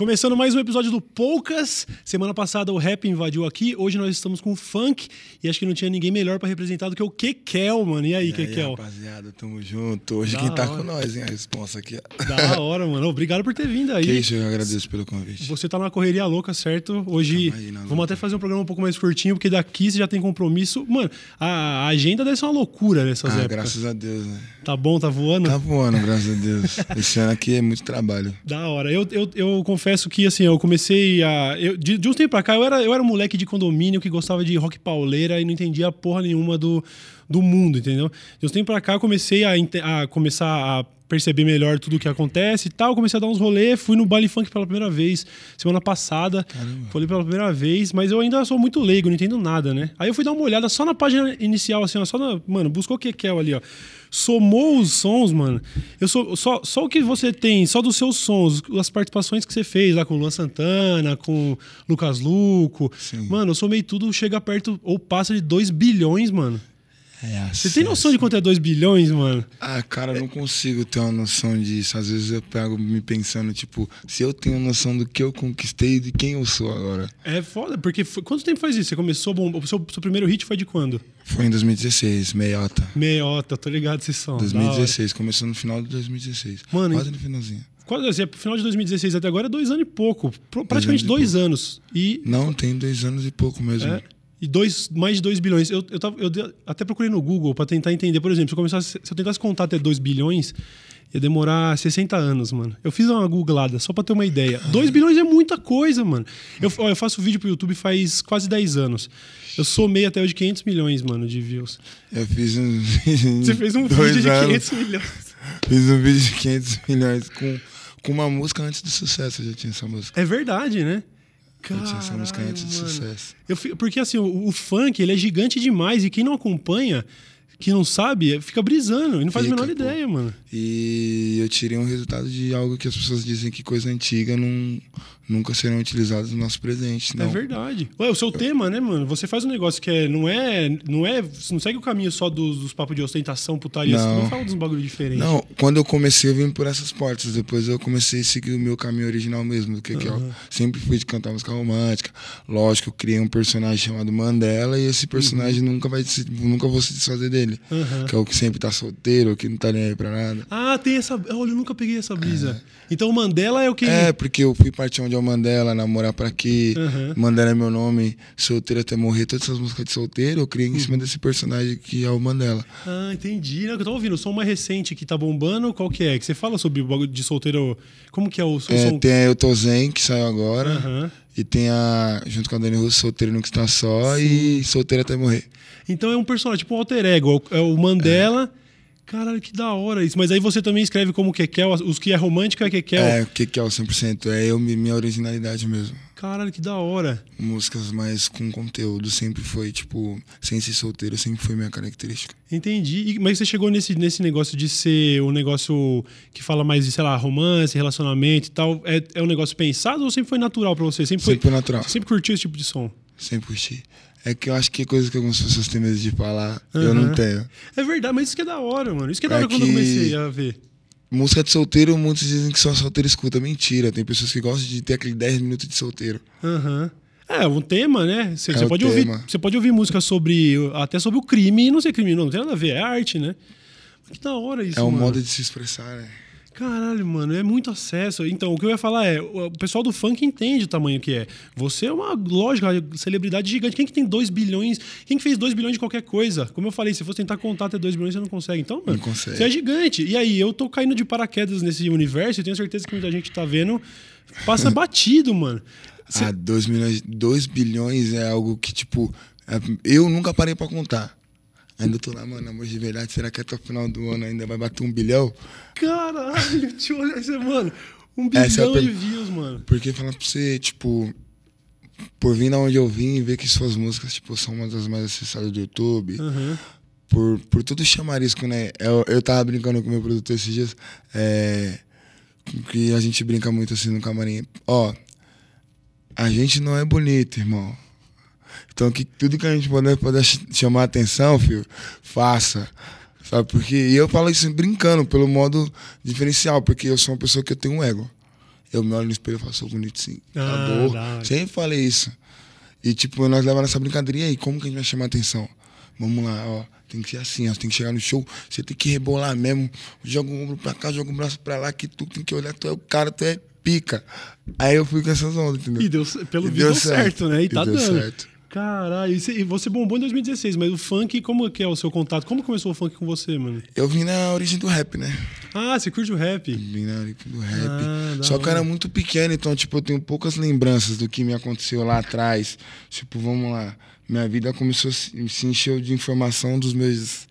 Começando mais um episódio do Poucas. Semana passada o rap invadiu aqui, hoje nós estamos com o funk e acho que não tinha ninguém melhor para representar do que o Kekel, mano. E aí, e Kekel? rapaziada, tamo junto. Hoje Da quem tá hora. com nós, hein? A responsa aqui. Da hora, mano. Obrigado por ter vindo aí. Que isso, eu agradeço pelo convite. Você tá numa correria louca, certo? Hoje aí vamos até fazer um programa um pouco mais curtinho, porque daqui você já tem compromisso. Mano, a a agenda deve ser uma loucura nessas Ah, épocas. graças a Deus, né? Tá bom, tá voando? Tá voando, graças a Deus. Esse ano aqui é muito trabalho. Da hora. Eu, eu, eu confesso que, assim, eu comecei a. eu- de, de uns tempos pra cá, eu era, eu era um moleque de condomínio que gostava de rock pauleira e não entendia porra nenhuma do, do mundo, entendeu? De uns tempos pra cá, eu comecei a, a começar a perceber melhor tudo o que acontece e tal. Comecei a dar uns rolês, fui no baile funk pela primeira vez, semana passada. Falei pela primeira vez, mas eu ainda sou muito leigo, não entendo nada, né? Aí eu fui dar uma olhada só na página inicial, assim, ó, só na. Mano, buscou o Kekel ali, ó. Somou os sons, mano. Eu sou só, só o que você tem, só dos seus sons, as participações que você fez lá com o Luan Santana, com Lucas Luco. Sim. Mano, eu somei tudo, chega perto ou passa de 2 bilhões, mano. É Você tem noção de quanto é 2 bilhões, mano? Ah, cara, eu não consigo ter uma noção disso. Às vezes eu pego me pensando, tipo, se eu tenho noção do que eu conquistei e de quem eu sou agora. É foda, porque foi- quanto tempo faz isso? Você começou, bom, o seu, seu primeiro hit foi de quando? Foi em 2016, meiota. Meiota, tô ligado da hora. 2016, começou no final de 2016. Mano, Quase no finalzinho. Quase, assim, final de 2016 até agora é dois anos e pouco. Praticamente anos e dois anos. E, Não, tem dois anos e pouco mesmo. é, e dois, mais de 2 bilhões. Eu, eu, tava- eu até procurei no Google pra tentar entender. Por exemplo, se eu, começasse, se eu tentasse contar até 2 bilhões, ia demorar 60 anos, mano. Eu fiz uma googlada só pra ter uma ideia. 2 bilhões é muita coisa, mano. Eu, ó, eu faço vídeo pro YouTube faz quase 10 anos. Eu somei até hoje 500 milhões, mano, de views. Eu fiz um. Você fez um vídeo de anos. 500 milhões. Fiz um vídeo de 500 milhões com, com uma música antes do sucesso. Eu já tinha essa música. É verdade, né? Eu tinha essa música antes mano. sucesso. Eu porque assim, o, o funk ele é gigante demais e quem não acompanha, que não sabe, fica brisando e não faz Fica, a menor pô. ideia, mano. E eu tirei um resultado de algo que as pessoas dizem que coisa antiga não, nunca serão utilizadas no nosso presente. Não. É verdade. Ué, o seu tema, né, mano? Você faz um negócio que é, não é, não é, você não segue o caminho só dos, dos papos de ostentação, putaria, você Não. fala dos bagulho diferente. Não, quando eu comecei, eu vim por essas portas. Depois eu comecei a seguir o meu caminho original mesmo, do que, que eu sempre fui de cantar música romântica. Lógico, eu criei um personagem chamado Mandela e esse personagem nunca vai se, nunca vou se desfazer dele. Uhum. Que é o que sempre tá solteiro, que não tá nem aí pra nada. Ah, tem essa, olha, eu nunca peguei essa brisa. Então o Mandela é o que É, porque eu fui partir onde é o Mandela, namorar pra quê? Uhum. Mandela é meu nome, solteiro até morrer. Todas essas músicas de solteiro eu criei em Uhum. cima desse personagem que é o Mandela. Ah, entendi. Não, que eu tava ouvindo. O som mais recente que tá bombando, qual que é? Que você fala sobre o bagulho de solteiro. Como que é o, o É, som? tem a Eu Tô Zen, que saiu agora. Aham. E tem a, junto com a Dani Russo, Solteiro Nunca Está Só e Solteiro Até Morrer. Então é um personagem, tipo um alter ego. É o Mandela. Caralho, que da hora isso. Mas aí você também escreve como Kekel, os que é romântico é Kekel. É, o que, que é o 100%? É eu, minha originalidade mesmo. Caralho, que da hora. Músicas mais com conteúdo sempre foi, tipo, sem ser solteiro, sempre foi minha característica. Entendi. E- mas você chegou nesse, nesse negócio de ser um negócio que fala mais de, sei lá, romance, relacionamento e tal. É, é um negócio pensado ou sempre foi natural pra você? Sempre foi. Sempre foi natural. Você sempre curtiu esse tipo de som? Sempre curti. É que eu acho que é coisa que algumas pessoas têm medo de falar, eu não tenho. É verdade, mas isso que é da hora, mano. Isso que é da É hora quando eu comecei a ver. Música de solteiro, muitos dizem que só solteiro escuta. Mentira, tem pessoas que gostam de ter aquele 10 minutos de solteiro. Aham. É, um tema, né? Você É você pode ouvir, tema. você pode ouvir música sobre até sobre o crime e não ser crime, não, não tem nada a ver, é arte, né? Que da hora isso, é um mano. modo de se expressar, né? Caralho, mano, é muito acesso. Então, o que eu ia falar é, o pessoal do funk entende o tamanho que é. Você é uma, lógico, uma celebridade gigante. Quem que tem 2 bilhões? Quem que fez 2 bilhões de qualquer coisa? Como eu falei, se você tentar contar até 2 bilhões, você não consegue. Então, mano, consegue. você é gigante. E aí, eu tô caindo de paraquedas nesse universo e tenho certeza que muita gente tá vendo. Passa batido, mano. Cê- Ah, 2 milhões, 2 bilhões é algo que, tipo, é- eu nunca parei pra contar. Ainda tô lá, mano, amor de verdade, será que até o final do ano ainda vai bater um bilhão? Caralho, eu olhar isso, mano. Um Essa é bilhão de per- views, mano. Porque falar pra você, tipo, por vir da onde eu vim e ver que suas músicas, tipo, são uma das mais acessadas do YouTube, Aham. por, por tudo chamarisco, né? Eu, eu tava brincando com o meu produtor esses dias, é, que a gente brinca muito assim no camarim. Ó, a gente não é bonito, irmão. Então, que tudo que a gente puder, puder ch- chamar atenção, filho, faça. Sabe? Porque, e eu falo isso brincando, pelo modo diferencial, porque eu sou uma pessoa que eu tenho um ego. Eu me olho no espelho e falo, sou bonito sim. Ah, Acabou. da hora. Sempre falei isso. E, tipo, nós levamos essa brincadeira. Aí, como que a gente vai chamar atenção? Vamos lá, ó. Tem que ser assim, ó. Tem que chegar no show, você tem que rebolar mesmo. Joga o ombro pra cá, joga o braço pra lá, que tu tem que olhar, tu é o cara, tu é pica. Aí eu fui com essas ondas, entendeu? E deu, pelo E visto deu certo, né? E, E tá deu dando. certo. Caralho, e você- bombou em 2016, mas o funk, como que é o seu contato? Como começou o funk com você, mano? Eu vim na origem do rap, né? Ah, você curte o rap? Vim na origem do rap. Ah, Só que eu era muito pequeno, então, tipo, eu tenho poucas lembranças do que me aconteceu lá atrás. Tipo, vamos lá. Minha vida começou se encheu de informação dos meus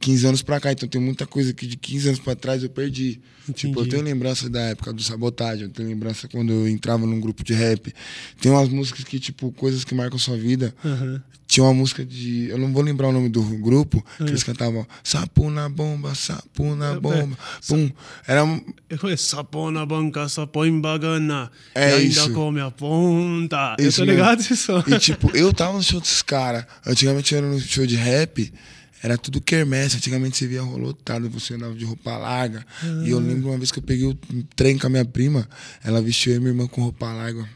15 anos pra cá. Então tem muita coisa que de 15 anos pra trás eu perdi. Tipo, eu Entendi. tenho lembrança da época do sabotagem, eu tenho lembrança quando eu entrava num grupo de rap. Tem umas músicas que, tipo, coisas que marcam sua vida. Aham. Tinha uma música de. Eu não vou lembrar o nome do grupo, que eles cantavam Sapo na bomba, sapo na É, bomba. Pum. Era. um- Eu sapo na banca, sapo em bagana. É ainda isso. come a ponta. eu Isso tô mesmo. ligado isso. E tipo, eu tava no show desses caras. Antigamente eu era no show de rap, era tudo quermesse. Antigamente você via lotado, você andava de roupa larga. E eu lembro uma vez que eu peguei o trem com a minha prima, ela vestiu eu e minha irmã com roupa larga.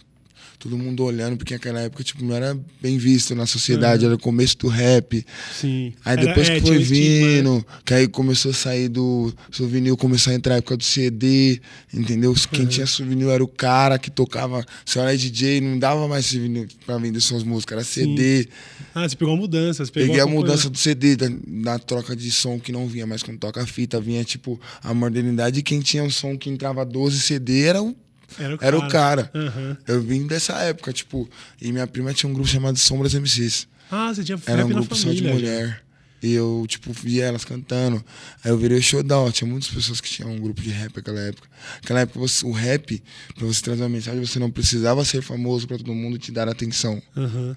Todo mundo olhando, porque naquela época, tipo, não era bem visto na sociedade, era o começo do rap. Sim. Aí Era- depois é, que tinha foi vindo, que aí começou a sair do souvenir, começou a entrar a época do CD, entendeu? Uhum. Quem tinha souvenir era o cara que tocava, se era DJ, não dava mais souvenir pra vender suas músicas, era CD. Ah, você pegou a mudança. Você pegou Peguei a acompanhou. mudança do CD, da, da troca de som que não vinha mais quando toca a fita, vinha tipo a modernidade. E quem tinha um som que entrava 12 CD era o, Era o era o cara. Aham. Eu vim dessa época, tipo, e minha prima tinha um grupo chamado Sombras MCs. Ah, você tinha Era um grupo só de mulher. E eu, tipo, via elas cantando. Aí eu virei o showdown. Tinha muitas pessoas que tinham um grupo de rap naquela época. Naquela época, você- o rap, pra você trazer uma mensagem, você não precisava ser famoso pra todo mundo te dar atenção.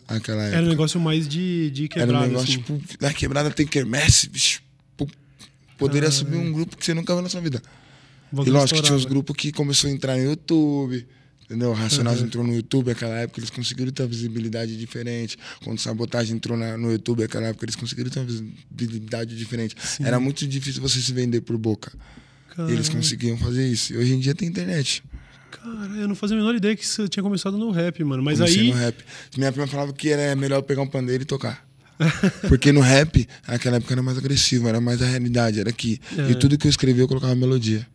Naquela época. Era um negócio mais de, de Era quebrada, um negócio, assim. tipo, na quebrada tem quermesse, bicho. Poderia subir um grupo que você nunca viu na sua vida. O E lógico que tinha os grupos que começou a entrar no YouTube. Entendeu? Racionais Uhum. entrou no YouTube naquela época, eles conseguiram ter uma visibilidade diferente. Quando Sabotagem entrou na- no YouTube naquela época, eles conseguiram ter uma visibilidade diferente. Era muito difícil você se vender por boca. E eles conseguiam fazer isso. E hoje em dia tem internet. Cara, eu não fazia a menor ideia que você tinha começado no rap, mano. Mas Comecei aí. no rap. Minha prima falava que era melhor pegar um pandeiro e tocar. Porque no rap, naquela época era mais agressivo, era mais a realidade, era aqui. É. E tudo que eu escrevia eu colocava melodia.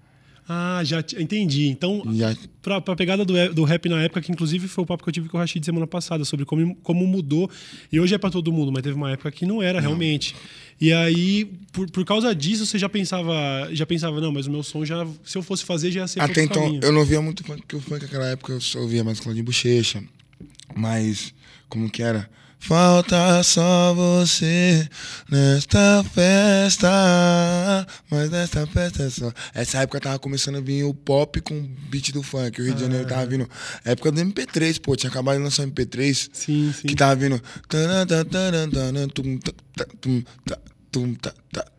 Ah, já te- entendi. Então, já pra, pra pegada do, do rap na época, que inclusive foi o papo que eu tive com o Rashid semana passada, sobre como, como mudou. E hoje é pra todo mundo, mas teve uma época que não era realmente. E aí, por, por causa disso, você já pensava, já pensava, não, mas o meu som já, se eu fosse fazer, já ia ser Até então, caminho. eu não ouvia muito funk, porque o funk naquela época eu só ouvia mais Claudinho Bochecha. Mas, como que era? Falta só você nesta festa, mas nesta festa é só. Essa época tava começando a vir o pop com o beat do funk. O Rio de Janeiro tava vindo. Época do MP3, pô, tinha acabado de lançar o MP3. Sim, sim. Que tava vindo. tum,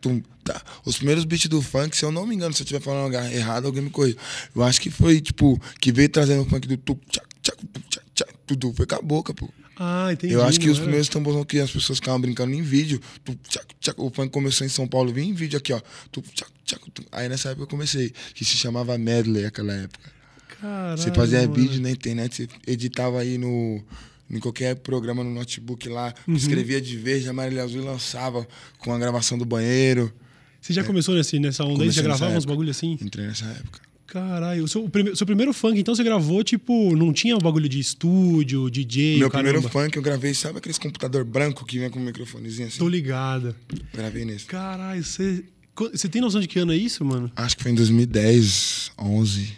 tum. Os primeiros beats do funk, se eu não me engano, se eu estiver falando errado, alguém me corrija. Eu acho que foi, tipo, que veio trazendo o funk do tu, tchac, tchac, tu, tchac, tchac, tudo. Foi com a boca, pô. Ah, entendi. Eu acho que os primeiros tamborão que as pessoas ficavam brincando em vídeo, tu, tchac, tchac, o funk começou em São Paulo, vinha em vídeo aqui, ó. Tu, tchac, tchac, tu. Aí nessa época eu comecei, que se chamava Medley naquela época. Caralho, Você fazia mano. vídeo na internet, você editava aí no, em qualquer programa no notebook lá, Uhum. escrevia de verde, amarelo e azul e lançava com a gravação do banheiro. Você já começou nesse, nessa onda aí? Comecei Já nessa gravava uns bagulho assim? Entrei nessa época. Caralho, o seu, o prime- seu primeiro funk, então você gravou, tipo, não tinha o bagulho de estúdio, DJ, Meu caramba. primeiro funk eu gravei, sabe aqueles computador branco que vem com um microfonezinho assim? Tô ligado. Gravei nesse. Caralho, Você tem noção de que ano é isso, mano? Acho que foi em 2010, 11,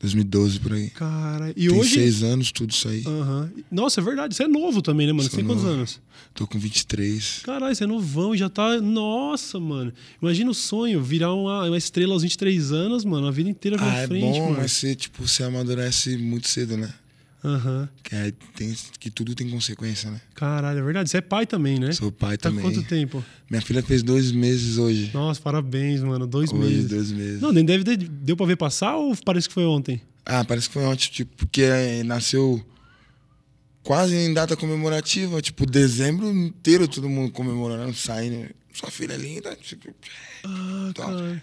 2012 por aí. Cara, e Tem hoje. seis anos, tudo isso aí. Aham. Nossa, é verdade. Você é novo também, né, mano? Você tem quantos novo. anos? Tô com 23. Caralho, você é novão e já tá. Nossa, mano. Imagina o sonho, virar uma, uma estrela aos 23 anos, mano, a vida inteira pra Ah, é frente, bom, mano. mas você, tipo, você amadurece muito cedo, né? Aham. Que, aí tem, que tudo tem consequência, né? Caralho, é verdade. Você é pai também, né? Sou pai tá também. quanto tempo? Minha filha fez dois meses hoje. Nossa, parabéns, mano. Dois hoje, meses. dois meses. Não, nem deve ter. Deu pra ver passar ou parece que foi ontem? Ah, parece que foi ontem, tipo, porque eh, nasceu quase em data comemorativa, tipo, dezembro inteiro todo mundo comemorando, saindo. Sua filha é linda, tipo, Ah, Top.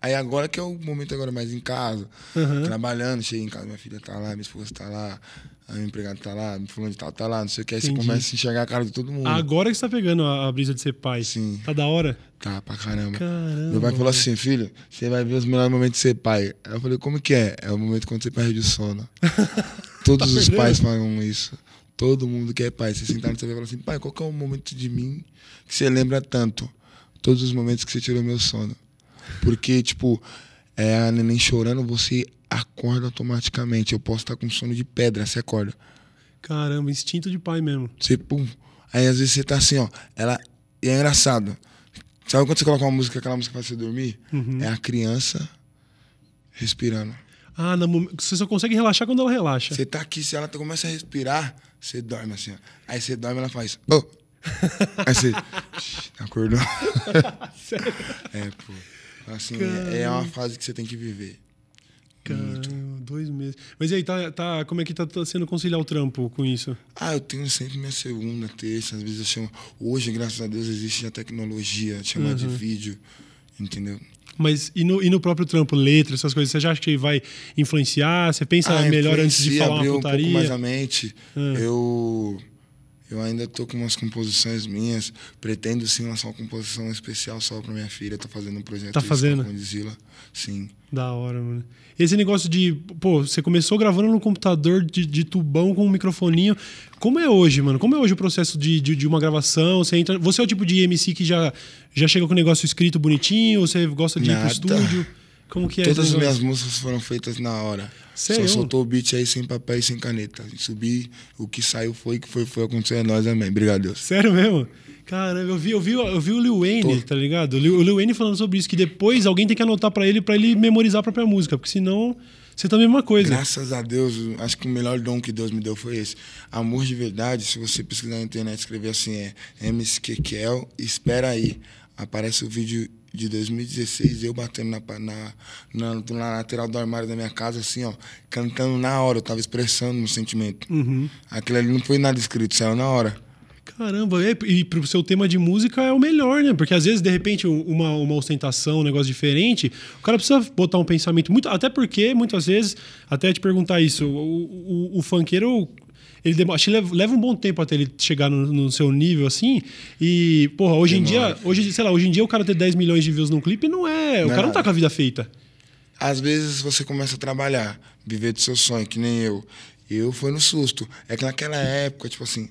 Aí agora que é o momento agora mais em casa, Aham. trabalhando, chega em casa, minha filha tá lá, minha esposa tá lá, a minha empregada tá lá, meu fulano de tal tá lá, não sei o que. Aí Entendi. você começa a enxergar a cara de todo mundo. Agora que você tá pegando a, brisa de ser pai. Sim. Tá da hora? Tá, pra caramba. Caramba. Meu pai falou assim, filho, você vai ver os melhores momentos de ser pai. Aí eu falei, como que é? É o momento quando você perde o sono. Todos os perdendo? pais falam isso. Todo mundo que é pai. Você sentar no TV e falar assim, pai, qual que é o momento de mim que você lembra tanto? Todos os momentos que você tirou meu sono. Porque, tipo, é a neném chorando, você acorda automaticamente. Eu posso estar com sono de pedra, você acorda. Caramba, instinto de pai mesmo. Você, pum. Aí às vezes você tá assim, ó. Ela. E é engraçado. Sabe quando você coloca uma música, aquela música faz você dormir? Uhum. É a criança respirando. Ah, na você só consegue relaxar quando ela relaxa. Você tá aqui, se ela começa a respirar, você dorme assim, ó. Aí você dorme ela faz. Oh! Aí você. "Shh, Acordou. Sério? É, pô. Assim, é, é uma fase que você tem que viver. Caramba, dois meses. Mas e aí, tá, tá, como é que tá, tá sendo conciliar o trampo com isso? Ah, eu tenho sempre minha segunda, terça, às vezes eu chamo. Hoje, graças a Deus, existe a tecnologia, chamar de Uhum. vídeo, entendeu? Mas e no, e no próprio trampo, letras, essas coisas, você já acha que vai influenciar? Você pensa Ah, melhor antes de falar uma um pouco mais putaria? a mente. Ah. Eu eu ainda tô com umas composições minhas. Pretendo sim lançar uma composição especial só pra minha filha. Tô fazendo um projeto Tá fazendo? com a Condzilla. Sim. Da hora, mano. Esse negócio de, pô, você começou gravando no computador de, de tubão com um microfoninho. Como é hoje, mano? Como é hoje o processo de, de, de uma gravação? Você, entra, você é o tipo de MC que já, já chega com o negócio escrito bonitinho? Ou você gosta de ir pro Nada. estúdio? Como que é Todas as minhas músicas foram feitas na hora. Sério? Só soltou o beat aí sem papel e sem caneta. Subi, o que saiu foi, o que foi, foi acontecer, é nós, amém. Obrigado, Deus. Sério mesmo? Cara, eu vi, eu vi, eu vi o Lil Wayne, Tô. tá ligado? O Lil, o Lil Wayne falando sobre isso, que depois alguém tem que anotar pra ele, pra ele memorizar a própria música, porque senão você tá a mesma coisa. Graças a Deus, acho que o melhor dom que Deus me deu foi esse. Amor de verdade, se você pesquisar na internet, escrever assim, é Kekel, espera aí. Aparece o vídeo de 2016, eu batendo na, na, na, na lateral do armário da minha casa, assim, ó, cantando na hora, eu tava expressando meu sentimento. Uhum. Aquilo ali não foi nada escrito, saiu na hora. Caramba, e pro seu tema de música é o melhor, né? Porque às vezes, de repente, uma, uma ostentação, um negócio diferente, o cara precisa botar um pensamento muito. Até porque, muitas vezes, até te perguntar isso, o, o, o funkeiro. Ele demo- acho que leva, leva um bom tempo até ele chegar no, no seu nível, assim. E, porra, hoje em Demora. dia, hoje, sei lá, hoje em dia o cara ter 10 milhões de views num clipe não é. O Não é cara não tá nada. com a vida feita. Às vezes você começa a trabalhar, viver do seu sonho, que nem eu. Eu foi no susto. É que naquela época, tipo assim,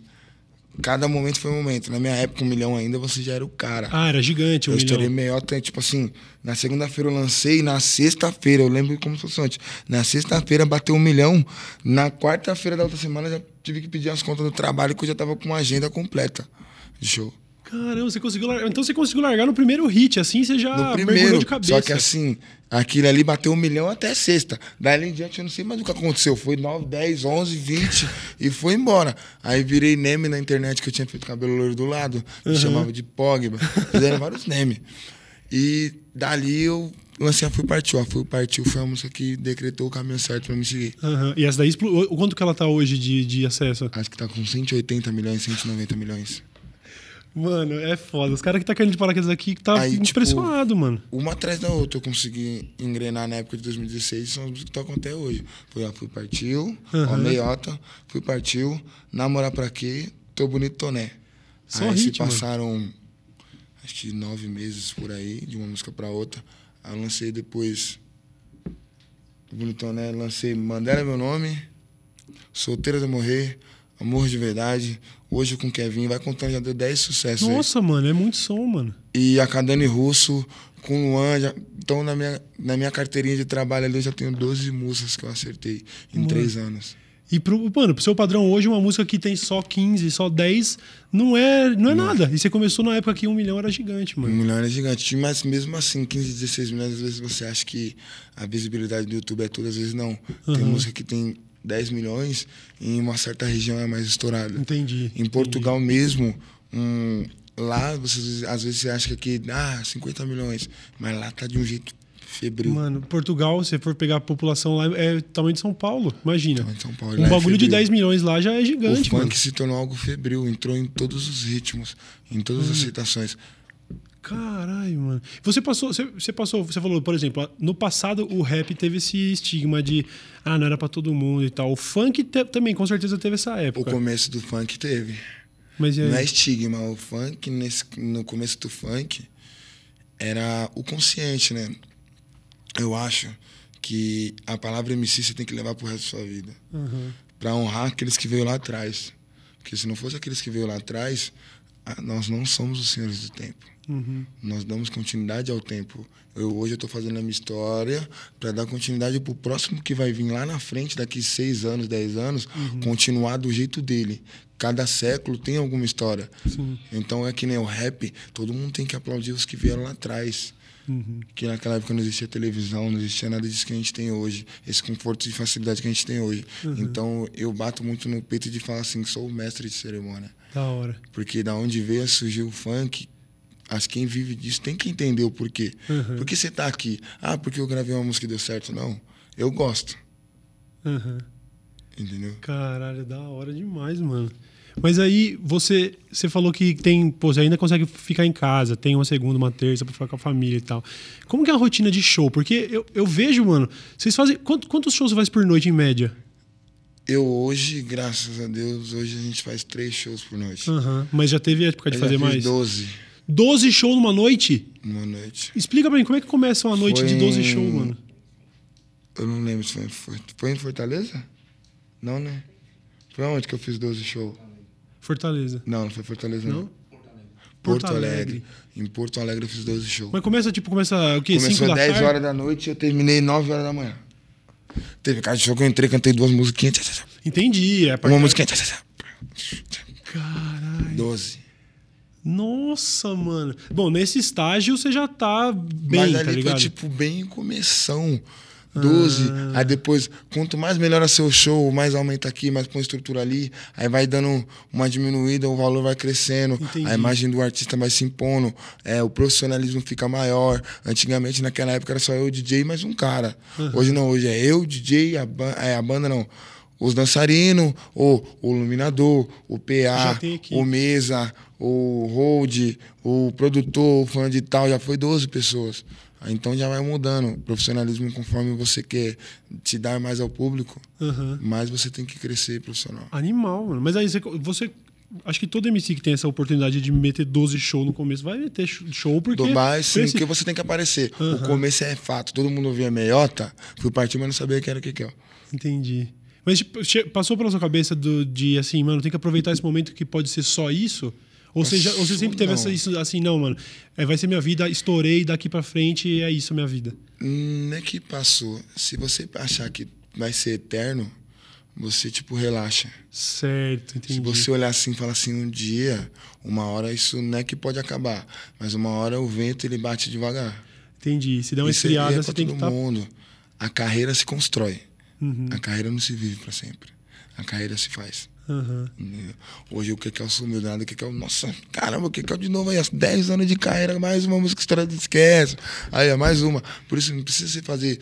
cada momento foi um momento. Na minha época, um milhão ainda, você já era o cara. Ah, era gigante, um eu milhão. estourei melhor, tipo assim, na segunda-feira eu lancei, na sexta-feira, eu lembro como se fosse antes. Na sexta-feira bateu um milhão, na quarta-feira da outra semana eu já tive que pedir as contas do trabalho, que eu já tava com uma agenda completa de show. Caramba, você conseguiu largar. Então você conseguiu largar no primeiro hit, assim você já No mergulhou primeiro, de cabeça. só que assim, aquilo ali bateu um milhão até sexta. Daí em diante eu não sei mais o que aconteceu. Foi 9, 10, 11, 20 e foi embora. Aí virei neme na internet que eu tinha feito cabelo loiro do lado, me chamava de Pogba. Fizeram vários neme. E dali eu lancei a Fui Partiu. A Fui Partiu foi a música que decretou o caminho certo pra me seguir. Aham. E essa daí, o quanto que ela tá hoje de, de acesso? Acho que tá com 180 milhões, 190 milhões. Mano, é foda. Os caras que tá caindo de paraquedas aqui que tá Aí, tipo, impressionado, mano. Uma atrás da outra eu consegui engrenar na época de 2016 são as músicas que tocam até hoje. Foi a Fui Partiu, Aham. Ó Meiota, Fui Partiu, Namorar Pra Quê, Tô Bonito Toné. Só aí se mano. passaram acho que nove meses por aí, de uma música pra outra. Aí eu lancei depois Bonito Toné, lancei Mandela é Meu Nome, Solteira de Morrer, Amor de Verdade, Hoje com Kevin, vai contando, já deu 10 sucessos aí. Nossa, mano, é muito som, mano. E a Cadane Russo com o Luan. Já, então, na minha, na minha carteirinha de trabalho ali, eu já tenho 12 músicas que eu acertei em Mano. três anos. E pro, mano, pro seu padrão hoje, uma música que tem só 15, só 10, não é, não é nada. E você começou na época que um milhão era gigante, Um mano. milhão é gigante. Mas mesmo assim, 15, 16 milhões, às vezes você acha que a visibilidade do YouTube é tudo, às vezes não. Tem Aham. música que tem 10 milhões em uma certa região é mais estourada. Entendi. Em Portugal mesmo, um, lá você, às vezes você acha que aqui, ah, 50 milhões. Mas lá tá de um jeito febril. Mano, Portugal, se for pegar a população lá, é tamanho de São Paulo, imagina. Tamanho de São Paulo, um é bagulho de febril. 10 milhões lá já é O gigante, funk mano. se tornou algo febril, entrou em todos os ritmos, em todas Hum. as citações. Caralho, mano. Você passou, você, você passou, você falou, por exemplo, no passado o rap teve esse estigma de ah, não era pra todo mundo e tal. O funk te- também, com certeza, teve essa O época. começo do funk teve. Mas? Não é estigma. O funk, nesse, no começo do funk, era o consciente, né? Eu acho que a palavra MC você tem que levar pro resto da sua vida. Uhum. Pra honrar aqueles que veio lá atrás. Porque se não fosse aqueles que veio lá atrás, nós não somos os senhores do tempo. Uhum. Nós damos continuidade ao tempo. Eu, hoje eu estou fazendo a minha história para dar continuidade pro próximo que vai vir lá na frente, daqui seis anos, dez anos, continuar do jeito dele. Cada século tem alguma história. Sim. Então é que nem o rap, todo mundo tem que aplaudir os que vieram lá atrás. Uhum. Que naquela época não existia televisão, não existia nada disso que a gente tem hoje. Esse conforto e facilidade que a gente tem hoje. Então eu bato muito no peito de falar assim, sou o mestre de cerimônia. Da hora. Porque da onde veio surgiu o funk, acho que quem vive disso tem que entender o porquê. Uhum. Por que você tá aqui? Ah, porque eu gravei uma música e deu certo. Não. Eu gosto. Uhum. Entendeu? Caralho, da hora demais, mano. Mas aí você, você falou que tem, pô, você ainda consegue ficar em casa, tem uma segunda, uma terça pra ficar com a família e tal. Como que é a rotina de show? Porque eu, eu vejo, mano, vocês fazem. quant- quantos shows você faz por noite em média? Eu hoje, graças a Deus, hoje a gente faz três shows por noite. Aham. Mas já teve época de Eu fazer mais? 12 12 shows numa noite? numa noite. Explica pra mim, como é que começa uma noite Foi de 12 em- shows, mano? Eu não lembro se foi foi em Fortaleza? Não, né? Foi onde que eu fiz 12 shows? Fortaleza. Não, não foi Fortaleza, não. Não? Porto, Porto Alegre. Alegre. Em Porto Alegre eu fiz 12 shows. Mas começa, tipo, começa o quê? 5 Começou da 10 tarde? horas da noite e eu terminei 9 horas da manhã. Teve cada show que eu entrei, cantei duas musiquinhas. Entendi. É Uma musiquinha. Caralho. 12. Nossa, mano. Bom, nesse estágio você já tá bem, Mas tá ali ligado? foi tipo bem começão. 12. Ah. Aí depois, quanto mais melhora seu show, mais aumenta aqui, mais põe estrutura ali. Aí vai dando uma diminuída, o valor vai crescendo. Entendi. A imagem do artista vai se impondo. É, o profissionalismo fica maior. Antigamente, naquela época, era só eu, DJ, e mais um cara. Hoje não, hoje é eu, DJ, a, ban é, a banda não. Os dançarinos, o, o iluminador, o PA, o mesa, o hold, o produtor, o fã de tal, já foi 12 pessoas. Aí Então já vai mudando. O profissionalismo, conforme você quer te dar mais ao público, Aham. mais você tem que crescer profissional. Animal, mano. Mas aí você, você. Acho que todo MC que tem essa oportunidade de meter 12 shows no começo vai meter show porque. Dubai, sim, Esse- porque você tem que aparecer. Aham. O começo é fato. Todo mundo ouvia meiota, fui partir, mas não sabia que era o que que é. Entendi. Mas tipo, passou pela sua cabeça do, de assim, mano, tem que aproveitar esse momento que pode ser só isso? Ou, seja, ou você sempre teve não. essa, isso assim, não, mano, é, vai ser minha vida, estourei daqui pra frente, é isso a minha vida. Hum, Não é que passou. Se você achar que vai ser eterno, você, tipo, relaxa. Certo, entendi. Se você olhar assim e falar assim, um dia, uma hora isso não é que pode acabar, mas uma hora o vento ele bate devagar. Entendi. Se der uma aí esfriada, é você tem que todo estar. mundo. A carreira se constrói. Uhum. A carreira não se vive para sempre. A carreira se faz. Entendeu? Hoje o que que é o sumiu nada, o que que é o. Nossa, caramba, o que que é de novo aí? 10 anos de carreira, mais uma música história de esquece. Aí, mais uma. Por isso não precisa você fazer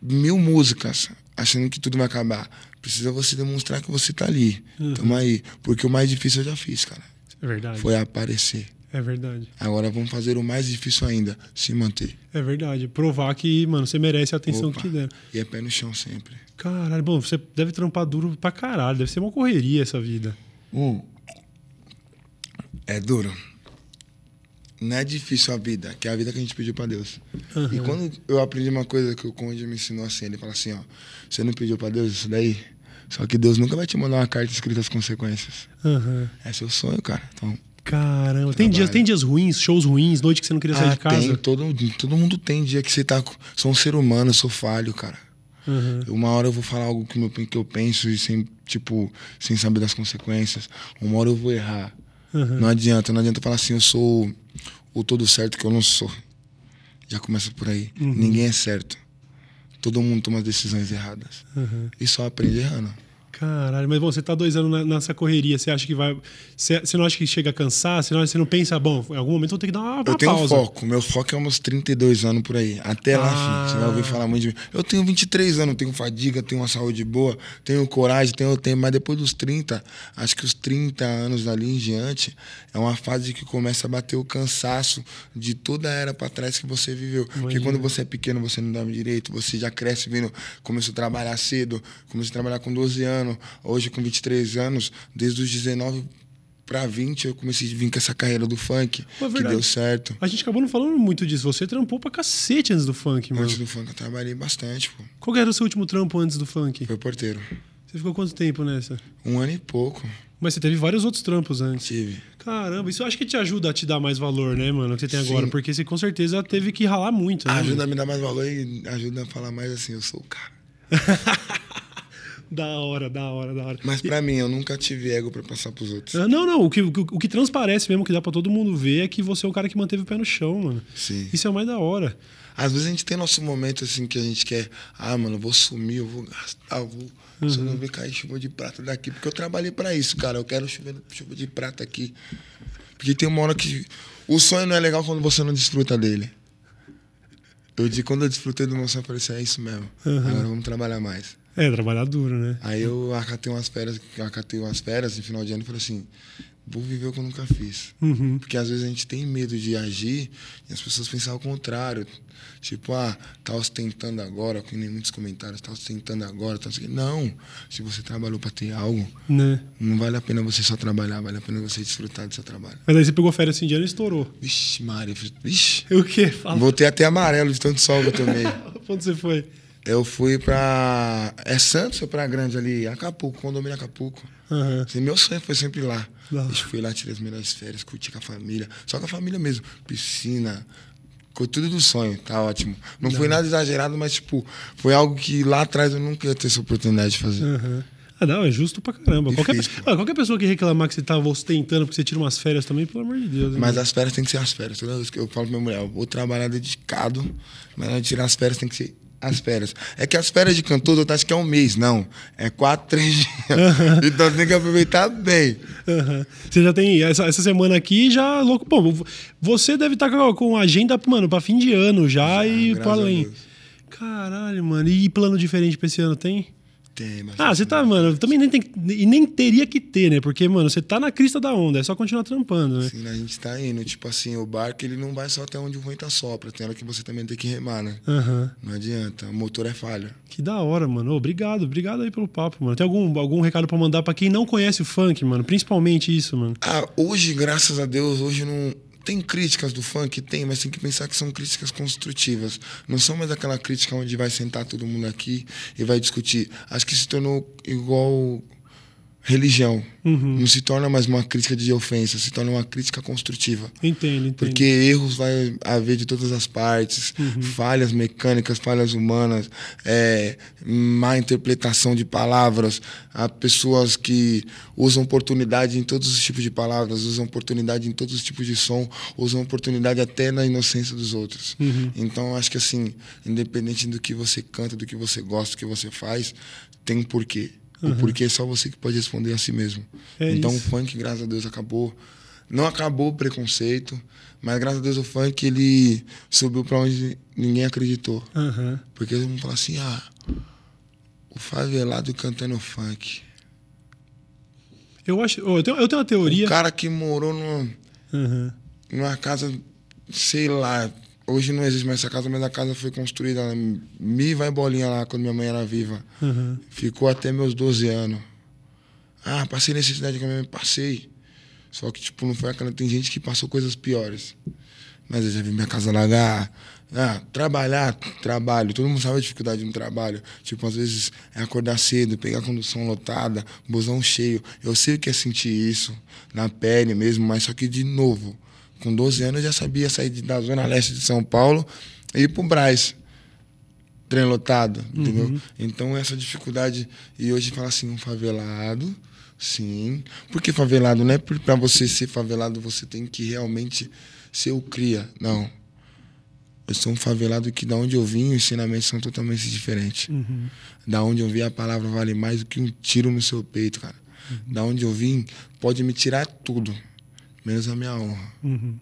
mil músicas achando que tudo vai acabar. Precisa você demonstrar que você tá ali. Uhum. Tamo aí. Porque o mais difícil eu já fiz, cara. É verdade. Foi aparecer. É verdade. Agora vamos fazer o mais difícil ainda, se manter. É verdade. Provar que, mano, você merece a atenção Opa. que te deram. E é pé no chão sempre. Caralho, bom, você deve trampar duro pra caralho. Deve ser uma correria essa vida. Hum. É duro. Não é difícil a vida, que é a vida que a gente pediu pra Deus. E Aham. quando eu aprendi uma coisa que o Conde me ensinou assim, ele fala assim, ó, você não pediu pra Deus isso daí? Só que Deus nunca vai te mandar uma carta escrita as consequências. Aham. É seu sonho, cara. Então, Caramba. Tem dias, tem dias ruins, shows ruins, noite que você não queria sair ah, de casa? tem, todo, todo mundo tem dia que você tá. Sou um ser humano, eu sou falho, cara. Aham. Uma hora eu vou falar algo que, meu, que eu penso e sem, tipo, sem saber das consequências. Uma hora eu vou errar. Aham. Não adianta, não adianta falar assim, eu sou o todo certo que eu não sou. Já começa por aí. Ninguém é certo. Todo mundo toma decisões erradas. Aham. E só aprende errando. Caralho, mas bom, você tá dois anos na- nessa correria, você acha que vai. Você, você não acha que chega a cansar? Você não, você não pensa, bom, em algum momento eu vou ter que dar uma, uma Eu tenho um pausa. foco. Meu foco é uns 32 anos por aí. Até lá, Ah. filho. Você vai ouvir falar muito de mim. Eu tenho 23 anos, tenho fadiga, tenho uma saúde boa, tenho coragem, tenho tempo. Mas depois dos 30, acho que os 30 anos dali em diante, é uma fase que começa a bater o cansaço de toda a era pra trás que você viveu. Porque Imagina. quando você é pequeno, você não dorme direito, você já cresce vindo, começou a trabalhar cedo, começou a trabalhar com 12 anos, hoje com 23 anos, desde os 19 pra 20 eu comecei a vir com essa carreira do funk, Pô, é que deu certo. A gente acabou não falando muito disso. Você trampou pra cacete antes do funk, mano. Antes do funk eu trabalhei bastante, pô. Qual era o seu último trampo antes do funk? Foi porteiro. Você ficou quanto tempo nessa? Um ano e pouco Mas você teve vários outros trampos antes. tive. Caramba, isso eu acho que te ajuda a te dar mais valor, né, mano, que você tem Sim. agora. Porque você com certeza teve que ralar muito, né? Ajuda mano? a me dar mais valor e ajuda a falar mais assim, eu sou o cara. Da hora, da hora, da hora. Mas pra mim, eu nunca tive ego pra passar pros outros. Ah, Não, não, o que, o, que- o que transparece mesmo, que dá pra todo mundo ver, é que você é o cara que manteve o pé no chão, mano. Sim. Isso é o mais da hora. Às vezes a gente tem nosso momento assim que a gente quer, ah, mano, eu vou sumir, eu vou gastar, eu vou. Se eu não ver cair chuva de prata daqui. Porque eu trabalhei pra isso, cara. Eu quero chuva, chuva de prata aqui. Porque tem uma hora que. O sonho não é legal quando você não desfruta dele. Eu digo, quando eu desfrutei do meu sonho, eu falei assim, é isso mesmo. Agora vamos trabalhar mais. É, trabalhar duro, né? Aí eu acatei umas férias, acatei umas férias no final de ano e falei assim, vou viver o que eu nunca fiz. Uhum. Porque às vezes a gente tem medo de agir e as pessoas pensam ao contrário. Tipo, ah, tá ostentando agora, que nem muitos comentários, tá ostentando agora, tá não o se você trabalhou pra ter algo, Né? não vale a pena você só trabalhar, vale a pena você desfrutar do seu trabalho. Mas aí você pegou férias assim de ano e estourou. Vixe, fiz- vixe. O quê? Fala. Voltei até amarelo de tanto sol que eu tomei. Onde você foi? Eu fui pra. É Santos ou Praia Grande ali? Acapulco, condomínio Acapulco. Aham. Assim, meu sonho foi sempre lá. Hora. Eu fui lá, tirei as melhores férias, curti com a família. Só com a família mesmo. Piscina. Ficou tudo do sonho, tá ótimo. Não foi nada exagerado, mas, tipo, foi algo que lá atrás eu nunca ia ter essa oportunidade de fazer. Aham. Ah, não, é justo pra caramba. Qualquer, ah, qualquer pessoa que reclamar que você tava ostentando porque você tira umas férias também, pelo amor de Deus. né, Mas as férias tem que ser as férias. Toda vez que eu falo pra minha mulher, eu vou trabalhar dedicado, mas tirar as férias tem que ser as férias. É que as férias de cantor, eu acho que é um mês, não. É quatro, três dias. então tem que aproveitar bem. Aham. Você já tem essa, essa semana aqui já louco. Bom, você deve estar com, com agenda, mano, pra fim de ano já, Já, e pra além. Caralho, mano. E plano diferente pra esse ano tem? Tem, mas Ah, você tá, mano, também nem tem e nem teria que ter, né? Porque, mano, você tá na crista da onda, é só continuar trampando, né? Sim, a gente tá indo. Tipo assim, o barco ele não vai só até onde o vento sopra. Tem hora que você também tem que remar, né? Aham. Não adianta. O motor é falha. Que da hora, mano. Ô, Obrigado, obrigado aí pelo papo, mano. Tem algum, algum recado pra mandar pra quem não conhece o funk, mano? Principalmente isso, mano. Ah, hoje, graças a Deus, hoje não. Tem críticas do funk? Tem, mas tem que pensar que são críticas construtivas. Não são mais aquela crítica onde vai sentar todo mundo aqui e vai discutir. Acho que se tornou igual religião. Não se torna mais uma crítica de ofensa, se torna uma crítica construtiva. Entendo, entendo. Porque erros vai haver de todas as partes, falhas mecânicas, falhas humanas, é, má interpretação de palavras, há pessoas que usam oportunidade em todos os tipos de palavras, usam oportunidade em todos os tipos de som, usam oportunidade até na inocência dos outros. Então, acho que assim, independente do que você canta, do que você gosta, do que você faz, tem um porquê. O porquê é só você que pode responder a si mesmo. É então, isso. o funk, graças a Deus, acabou. Não acabou o preconceito, mas graças a Deus o funk ele subiu pra onde ninguém acreditou. Aham. Porque eles vão falar assim: ah, o favelado cantando funk. Eu acho. eu, tenho, eu tenho uma teoria. O cara que morou numa, Aham. numa casa, sei lá, hoje não existe mais essa casa, mas a casa foi construída. Me vai bolinha lá quando minha mãe era viva. Aham. Ficou até meus 12 anos. Ah, passei necessidade com a minha mãe, passei. Só que, tipo, não foi aquela. Tem gente que passou coisas piores. Mas eu já vi minha casa lagar. Ah, trabalhar, trabalho. Todo mundo sabe a dificuldade no trabalho. Tipo, às vezes é acordar cedo, pegar a condução lotada, busão cheio. Eu sei o que é sentir isso na pele mesmo, mas só que, de novo, com 12 anos eu já sabia sair da zona leste de São Paulo e ir pro Braz trem lotado, entendeu? Então essa dificuldade e hoje fala assim, um favelado, sim. Porque favelado não é para você ser favelado, você tem que realmente ser o cria, não. Eu sou um favelado que da onde eu vim, os ensinamentos são totalmente diferentes. Uhum. Da onde eu vim, a palavra vale mais do que um tiro no seu peito, cara. Da onde eu vim, pode me tirar tudo, menos a minha honra. Uhum.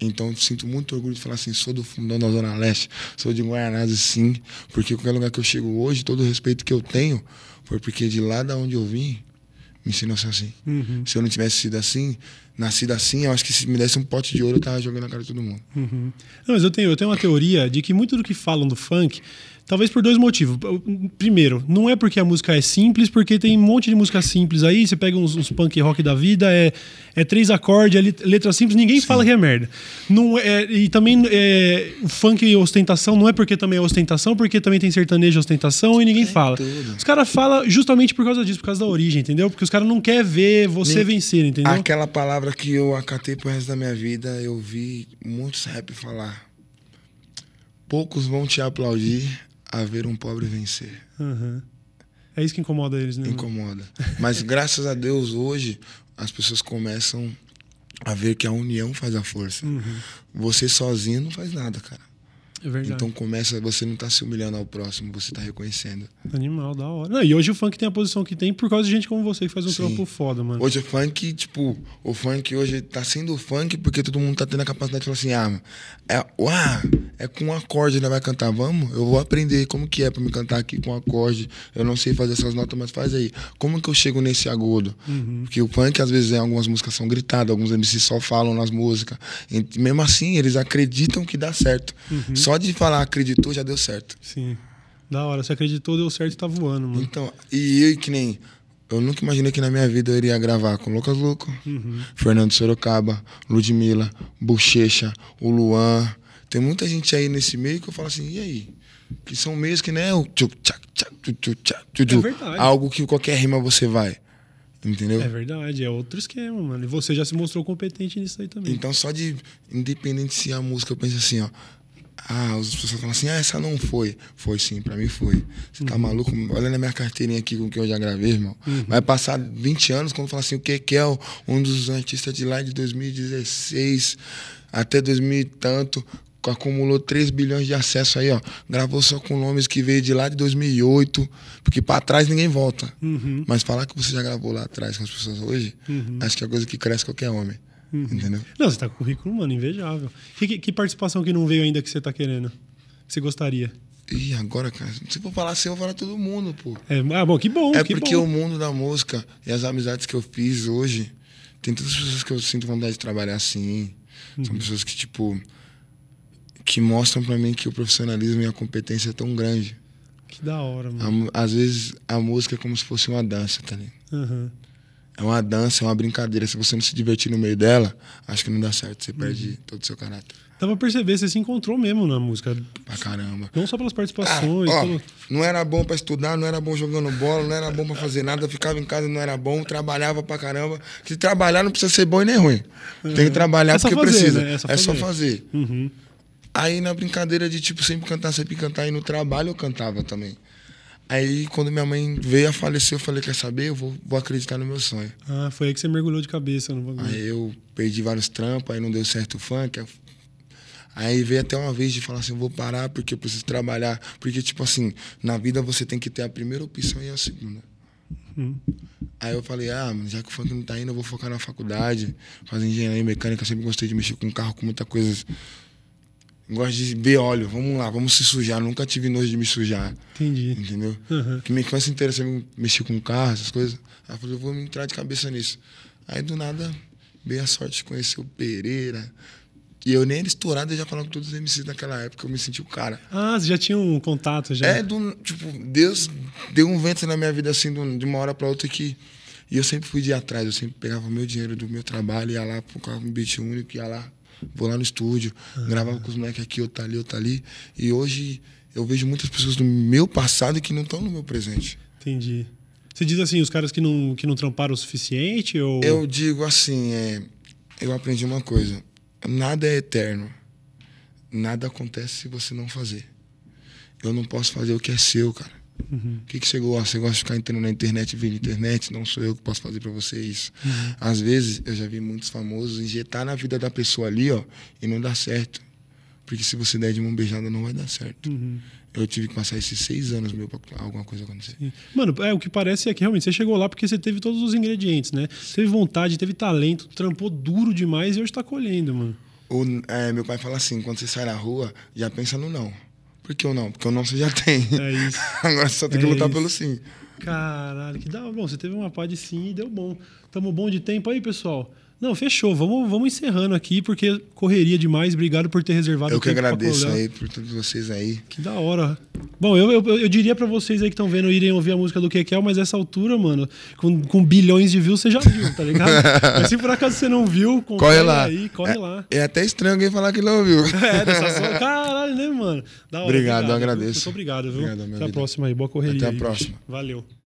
Então, sinto muito orgulho de falar assim: sou do fundão da Zona Leste, sou de Guaianazes, sim, porque qualquer lugar que eu chego hoje, todo o respeito que eu tenho foi porque de lá da onde eu vim, me ensinou a ser assim. Uhum. Se eu não tivesse sido assim, nascido assim, eu acho que se me desse um pote de ouro, eu tava jogando na cara de todo mundo. Uhum. Não, mas eu tenho, eu tenho uma teoria de que muito do que falam do funk, talvez por dois motivos. Primeiro, não é porque a música é simples, porque tem um monte de música simples aí, você pega uns, uns punk rock da vida, é, é três acordes, é letra simples, ninguém fala que é merda. Não é, e também é, o funk e ostentação não é porque também é ostentação, porque também tem sertanejo e ostentação e ninguém fala. tudo. Os caras falam justamente por causa disso, por causa da origem, entendeu? Porque os caras não querem ver você Nem- vencer, entendeu? Aquela palavra que eu acatei pro resto da minha vida, eu vi muitos rap falar. Poucos vão te aplaudir a ver um pobre vencer. Uhum. É isso que incomoda eles, né? Incomoda. Mas graças a Deus, hoje, as pessoas começam a ver que a união faz a força. Uhum. Você sozinho não faz nada, cara. É verdade. Então começa, você não tá se humilhando ao próximo, você tá reconhecendo. Animal, da hora. Não, e hoje o funk tem a posição que tem por causa de gente como você que faz um Sim. trampo foda, mano. Hoje o funk, tipo, o funk hoje tá sendo funk porque todo mundo tá tendo a capacidade de falar assim, ah, é, uá, é com um acorde, né? Vai cantar, vamos? Eu vou aprender como que é pra me cantar aqui com acorde. Eu não sei fazer essas notas, mas faz aí. Como que eu chego nesse agudo? Uhum. Porque o funk, às vezes, em algumas músicas são gritadas, alguns MCs só falam nas músicas. E mesmo assim, eles acreditam que dá certo. Uhum. Só de falar acreditou, já deu certo. Sim. Da hora. Você acreditou, deu certo e tá voando, mano. Então, e eu que nem. Eu nunca imaginei que na minha vida eu iria gravar com Lucas Luco, Uhum. Fernando Sorocaba, Ludmilla, Bochecha, o Luan. Tem muita gente aí nesse meio que eu falo assim, e aí? Que são meios que não é o tchuc, tchac, tchac, tchu, tchu, tchac, tchu, tchu. É algo que qualquer rima você vai. Entendeu? É verdade, é outro esquema, mano. E você já se mostrou competente nisso aí também. Então, só de independente se a música, eu penso assim, ó. Ah, as pessoas falam assim, ah, essa não foi. Foi sim, pra mim foi. Você tá maluco? Olha na minha carteirinha aqui com o que eu já gravei, irmão. Vai passar 20 anos quando falar assim, o que é um dos artistas de lá de 2016 até 2000 e tanto, acumulou 3 bilhões de acesso aí, ó. Gravou só com nomes que veio de lá de 2008, porque pra trás ninguém volta. Uhum. Mas falar que você já gravou lá atrás com as pessoas hoje, Uhum. acho que é a coisa que cresce qualquer homem. Entendeu? Não, você tá com o currículo, mano, invejável. Que, que, que participação que não veio ainda que você tá querendo? Que você gostaria? Ih, agora, cara, se for falar assim, eu vou falar todo mundo, pô. É, ah, bom, que bom. É que porque bom. o mundo da música e as amizades que eu fiz hoje, tem tantas pessoas que eu sinto vontade de trabalhar assim. São Uhum. pessoas que, tipo, que mostram pra mim que o profissionalismo e a competência é tão grande. Que da hora, A mano. mu- às vezes a música é como se fosse uma dança, tá ligado? Uhum. É uma dança, é uma brincadeira. Se você não se divertir no meio dela, acho que não dá certo. Você perde Uhum. todo o seu caráter. Dá pra perceber, você se encontrou mesmo na música. Pra caramba. Não só pelas Ah, participações. ó, pelo- não era bom pra estudar, não era bom jogando bola, não era bom pra fazer nada, ficava em casa, não era bom, trabalhava pra caramba. Se trabalhar não precisa ser bom e nem ruim. Tem que trabalhar É porque fazer, precisa. né? É só É só fazer. fazer. Uhum. Aí na brincadeira de tipo sempre cantar, sempre cantar, e no trabalho eu cantava também. Aí quando minha mãe veio a falecer, eu falei, quer saber? Eu vou, vou acreditar no meu sonho. Ah, foi aí que você mergulhou de cabeça no bagulho. Aí eu perdi vários trampos, aí não deu certo o funk. Aí veio até uma vez de falar assim, eu vou parar porque eu preciso trabalhar. Porque, tipo assim, na vida você tem que ter a primeira opção e a segunda. Uhum. Aí eu falei, ah, já que o funk não tá indo, eu vou focar na faculdade, fazer engenharia mecânica. Eu sempre gostei de mexer com carro, com muita coisa. Gosto de ver óleo, vamos lá, vamos se sujar. Nunca tive nojo de me sujar, Entendi. entendeu? Uhum. Que minha infância inteira sempre mexi com carro, essas coisas. Aí eu falei, eu vou me entrar de cabeça nisso. Aí do nada, veio a sorte de conhecer o Pereira. E eu nem era estourado, eu já falava com todos os MCs naquela época, eu me senti o cara. Ah, você já tinha um contato já? É do. Tipo, Deus deu um vento na minha vida assim, de uma hora pra outra que. E eu sempre fui de atrás, eu sempre pegava o meu dinheiro do meu trabalho, ia lá, colocava um beat único, ia lá, vou lá no estúdio, gravava com os moleques aqui, outro ali, outro ali. E hoje eu vejo muitas pessoas do meu passado que não estão no meu presente. Entendi. Você diz assim, os caras que não, que não tramparam o suficiente? Ou... Eu digo assim, é, eu aprendi uma coisa. Nada é eterno. Nada acontece se você não fazer. Eu não posso fazer o que é seu, cara. Uhum. O que, que você gosta? Você gosta de ficar entrando na internet, vendo internet? Não sou eu que posso fazer pra você isso. Uhum. Às vezes, eu já vi muitos famosos injetar na vida da pessoa ali, ó, e não dá certo. Porque se você der de mão beijada, não vai dar certo. Uhum. Eu tive que passar esses seis anos meu pra alguma coisa acontecer. Mano, é, o que parece é que realmente você chegou lá porque você teve todos os ingredientes, né? Teve vontade, teve talento, trampou duro demais e hoje tá colhendo, mano. O, é, meu pai fala assim: quando você sai na rua, já pensa no não. Por que o não? Porque o não você já tem. É isso. Agora você só tem que É lutar isso. pelo sim. Caralho, que da Bom, você teve uma pá de sim e deu bom. Tamo bom de tempo aí, pessoal? Não, fechou. Vamos, vamos encerrando aqui, porque correria demais. Obrigado por ter reservado Eu o que agradeço aí por todos vocês aí. Que da hora. Bom, eu, eu, eu diria pra vocês aí que estão vendo irem ouvir a música do Kekel, mas essa altura, mano, com, com bilhões de views, você já viu, tá ligado? mas se por acaso você não viu, Corre lá. aí, corre é, lá. É até estranho alguém falar que não ouviu. É, dessa só. Caralho, né, mano? Da hora, Obrigado, eu viu? agradeço. Muito obrigado, viu? Obrigado, Até a vida. próxima aí. Boa correria. Até a aí. próxima. Valeu.